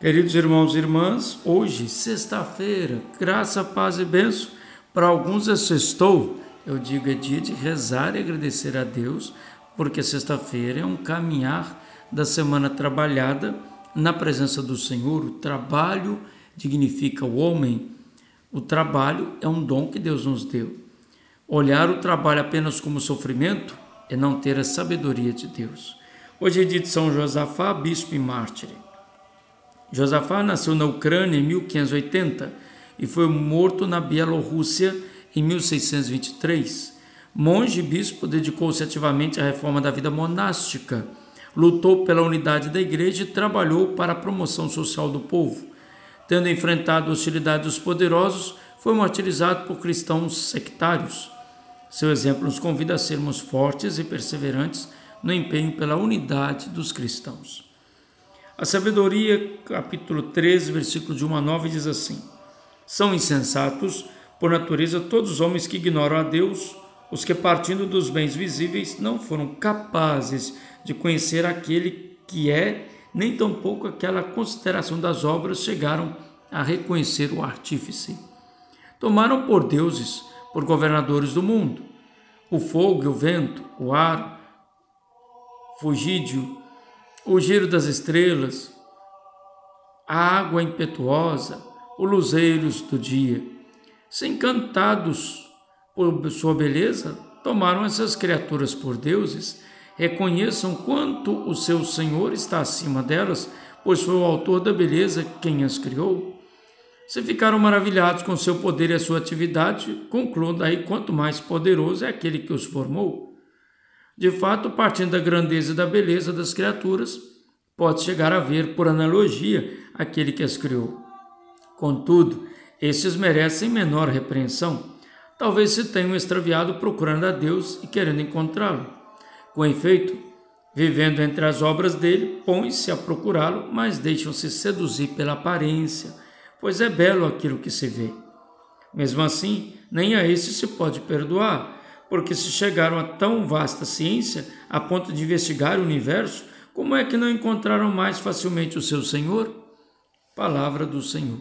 Queridos irmãos e irmãs, hoje, sexta-feira, graça, paz e benção. Para alguns é sextou, eu digo é dia de rezar e agradecer a Deus, porque sexta-feira é um caminhar da semana trabalhada na presença do Senhor. O trabalho dignifica o homem. O trabalho é um dom que Deus nos deu. Olhar o trabalho apenas como sofrimento é não ter a sabedoria de Deus. Hoje é dia de São Josafá, bispo e mártir. Josafá nasceu na Ucrânia em 1580 e foi morto na Bielorrússia em 1623. Monge e bispo, dedicou-se ativamente à reforma da vida monástica, lutou pela unidade da igreja e trabalhou para a promoção social do povo. Tendo enfrentado a hostilidade dos poderosos, foi martirizado por cristãos sectários. Seu exemplo nos convida a sermos fortes e perseverantes no empenho pela unidade dos cristãos. A sabedoria, capítulo 13, versículo de 1 a 9, diz assim: São insensatos, por natureza, todos os homens que ignoram a Deus, os que, partindo dos bens visíveis, não foram capazes de conhecer aquele que é, nem tampouco aquela consideração das obras chegaram a reconhecer o artífice. Tomaram por deuses, por governadores do mundo, o fogo e o vento, o ar, fugídio, o giro das estrelas, a água impetuosa, os luzeiros do dia. Se encantados por sua beleza, tomaram essas criaturas por deuses, reconheçam quanto o seu Senhor está acima delas, pois foi o autor da beleza quem as criou. Se ficaram maravilhados com seu poder e a sua atividade, concluam daí quanto mais poderoso é aquele que os formou. De fato, partindo da grandeza e da beleza das criaturas, pode chegar a ver, por analogia, aquele que as criou. Contudo, estes merecem menor repreensão. Talvez se tenham extraviado procurando a Deus e querendo encontrá-lo. Com efeito, vivendo entre as obras dele, põem-se a procurá-lo, mas deixam-se seduzir pela aparência, pois é belo aquilo que se vê. Mesmo assim, nem a esse se pode perdoar, porque se chegaram a tão vasta ciência a ponto de investigar o universo, como é que não encontraram mais facilmente o seu Senhor? Palavra do Senhor.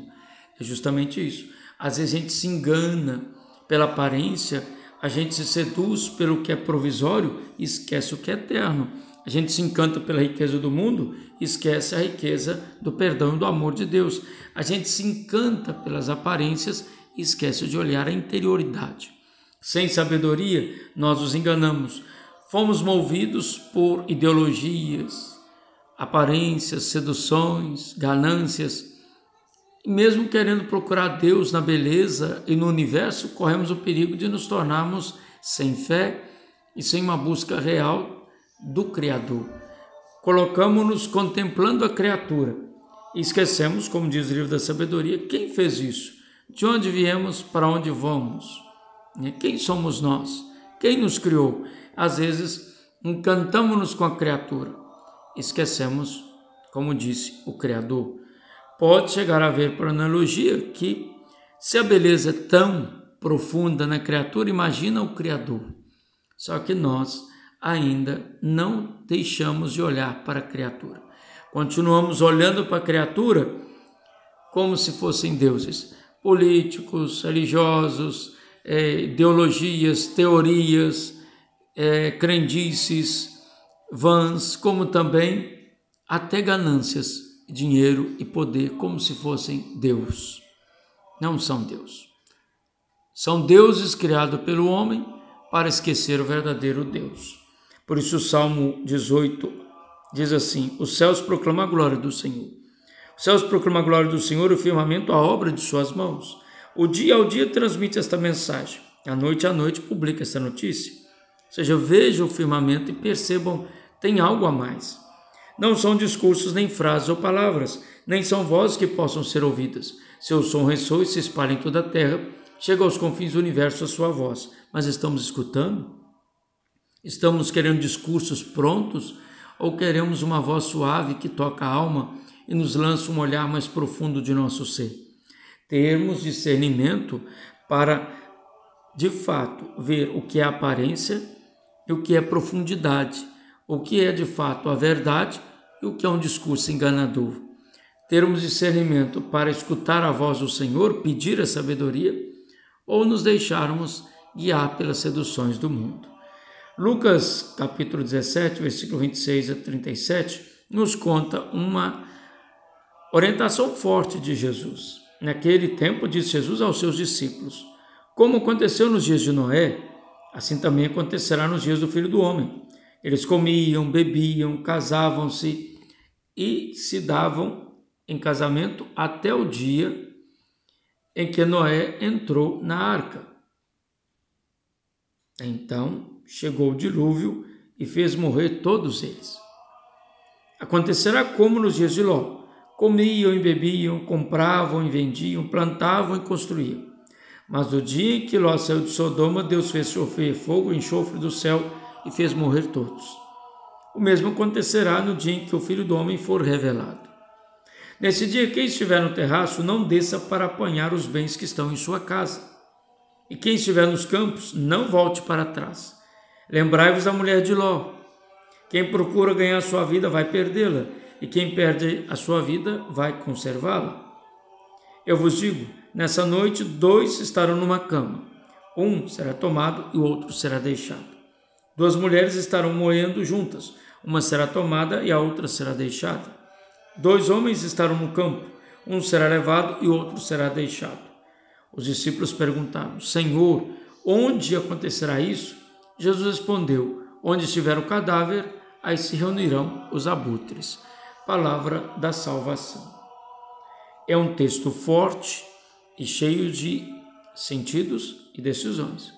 É justamente isso. Às vezes a gente se engana pela aparência, a gente se seduz pelo que é provisório e esquece o que é eterno. A gente se encanta pela riqueza do mundo e esquece a riqueza do perdão e do amor de Deus. A gente se encanta pelas aparências e esquece de olhar a interioridade. Sem sabedoria, nós os enganamos. Fomos movidos por ideologias, aparências, seduções, ganâncias. E mesmo querendo procurar Deus na beleza e no universo, corremos o perigo de nos tornarmos sem fé e sem uma busca real do Criador. Colocamos-nos contemplando a criatura e esquecemos, como diz o livro da sabedoria, quem fez isso, de onde viemos, para onde vamos. Né? Quem somos nós? Quem nos criou? Às vezes, encantamos-nos com a criatura, esquecemos, como disse o Criador. Pode chegar a ver, por analogia, que se a beleza é tão profunda na criatura, imagina o Criador. Só que nós ainda não deixamos de olhar para a criatura. Continuamos olhando para a criatura como se fossem deuses, políticos, religiosos, é, ideologias, teorias, é, crendices, vãs, como também até ganâncias, dinheiro e poder, como se fossem Deus. Não são Deus. São deuses criados pelo homem para esquecer o verdadeiro Deus. Por isso o Salmo 18 diz assim: Os céus proclamam a glória do Senhor. Os céus proclamam a glória do Senhor o firmamento a obra de suas mãos. O dia ao dia transmite esta mensagem, a noite à noite publica esta notícia. Ou seja, vejam o firmamento e percebam, tem algo a mais. Não são discursos, nem frases ou palavras, nem são vozes que possam ser ouvidas. Seu som ressoa e se espalha em toda a terra, chega aos confins do universo a sua voz. Mas estamos escutando? Estamos querendo discursos prontos ou queremos uma voz suave que toca a alma e nos lança um olhar mais profundo de nosso ser? Termos discernimento para, de fato, ver o que é aparência e o que é profundidade, o que é de fato a verdade e o que é um discurso enganador. termos discernimento para escutar a voz do Senhor, pedir a sabedoria, ou nos deixarmos guiar pelas seduções do mundo. Lucas capítulo 17, versículo 26 a 37, nos conta uma orientação forte de Jesus. Naquele tempo, disse Jesus aos seus discípulos: Como aconteceu nos dias de Noé, assim também acontecerá nos dias do filho do homem. Eles comiam, bebiam, casavam-se e se davam em casamento até o dia em que Noé entrou na arca. Então chegou o dilúvio e fez morrer todos eles. Acontecerá como nos dias de Ló: comiam e bebiam, compravam e vendiam, plantavam e construíam. Mas no dia em que Ló saiu de Sodoma, Deus fez chover fogo e enxofre do céu e fez morrer todos. O mesmo acontecerá no dia em que o Filho do Homem for revelado. Nesse dia, quem estiver no terraço, não desça para apanhar os bens que estão em sua casa. E quem estiver nos campos, não volte para trás. Lembrai-vos da mulher de Ló. Quem procura ganhar sua vida vai perdê-la, e quem perde a sua vida vai conservá-la. Eu vos digo: nessa noite, dois estarão numa cama. Um será tomado e o outro será deixado. Duas mulheres estarão moendo juntas, uma será tomada e a outra será deixada. Dois homens estarão no campo, um será levado e o outro será deixado. Os discípulos perguntaram: Senhor, onde acontecerá isso? Jesus respondeu: Onde estiver o cadáver, aí se reunirão os abutres. Palavra da salvação. É um texto forte e cheio de sentidos e decisões.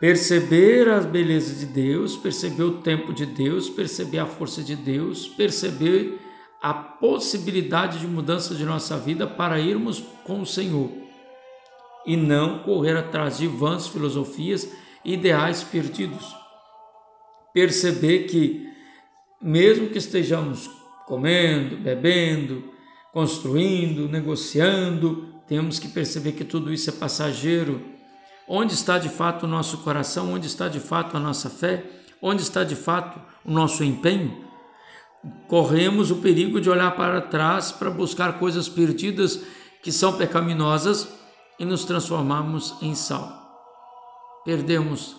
Perceber as belezas de Deus, perceber o tempo de Deus, perceber a força de Deus, perceber a possibilidade de mudança de nossa vida para irmos com o Senhor e não correr atrás de vãs filosofias ideais perdidos. Perceber que, mesmo que estejamos comendo, bebendo, construindo, negociando, temos que perceber que tudo isso é passageiro Onde está de fato o nosso coração? Onde está de fato a nossa fé? Onde está de fato o nosso empenho? Corremos o perigo de olhar para trás para buscar coisas perdidas que são pecaminosas e nos transformarmos em sal. Perdemos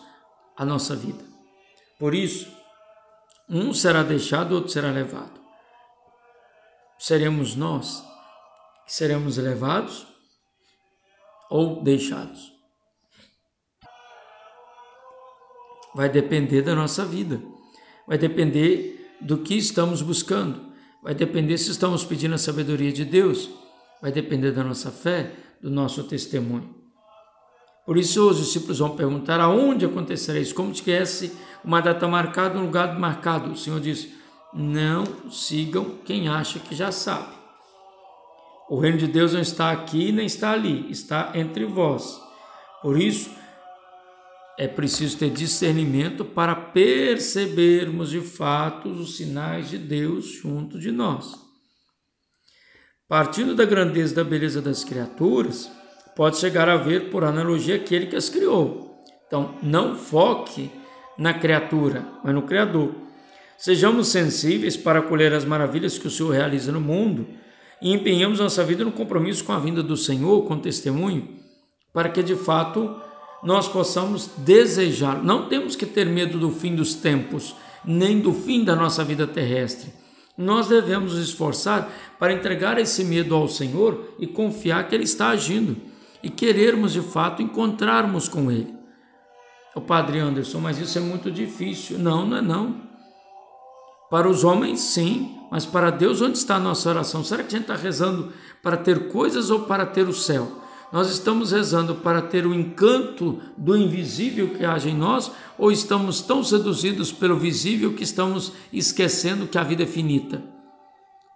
a nossa vida. Por isso, um será deixado, outro será levado. Seremos nós que seremos levados ou deixados. vai depender da nossa vida, vai depender do que estamos buscando, vai depender se estamos pedindo a sabedoria de Deus, vai depender da nossa fé, do nosso testemunho. Por isso os discípulos vão perguntar aonde acontecerá isso, como tivesse uma data marcada, um lugar marcado. O Senhor diz: não sigam quem acha que já sabe. O reino de Deus não está aqui nem está ali, está entre vós. Por isso, é preciso ter discernimento para percebermos de fato os sinais de Deus junto de nós. Partindo da grandeza e da beleza das criaturas, pode chegar a ver, por analogia, aquele que as criou. Então, não foque na criatura, mas no Criador. Sejamos sensíveis para acolher as maravilhas que o Senhor realiza no mundo e empenhamos nossa vida no compromisso com a vinda do Senhor, com testemunho, para que de fato nós possamos desejar. Não temos que ter medo do fim dos tempos, nem do fim da nossa vida terrestre. Nós devemos nos esforçar para entregar esse medo ao Senhor e confiar que Ele está agindo e querermos de fato encontrarmos com Ele. O Padre Anderson, mas isso é muito difícil. Não, não é não. Para os homens, sim, mas para Deus, onde está a nossa oração? Será que a gente está rezando para ter coisas ou para ter o céu? Nós estamos rezando para ter o encanto do invisível que age em nós ou estamos tão seduzidos pelo visível que estamos esquecendo que a vida é finita?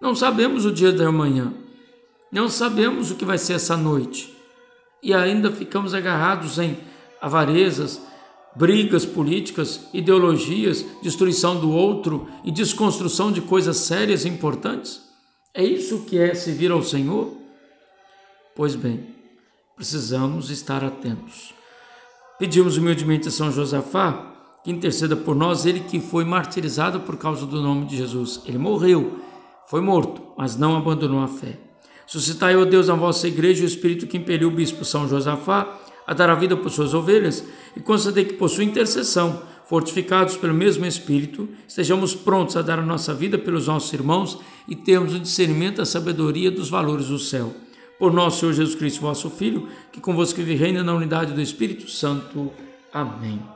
Não sabemos o dia da manhã, não sabemos o que vai ser essa noite e ainda ficamos agarrados em avarezas, brigas políticas, ideologias, destruição do outro e desconstrução de coisas sérias e importantes? É isso que é servir ao Senhor? Pois bem, precisamos estar atentos. Pedimos humildemente a São Josafá que interceda por nós, ele que foi martirizado por causa do nome de Jesus. Ele morreu, Foi morto, mas não abandonou a fé. Suscitai, ó Deus, na vossa igreja o Espírito que impeliu o bispo São Josafá a dar a vida por suas ovelhas e conceder que, por sua intercessão, fortificados pelo mesmo Espírito, estejamos prontos a dar a nossa vida pelos nossos irmãos e termos o discernimento a sabedoria dos valores do céu. Por nosso Senhor Jesus Cristo, vosso Filho, que convosco vive reina na unidade do Espírito Santo. Amém.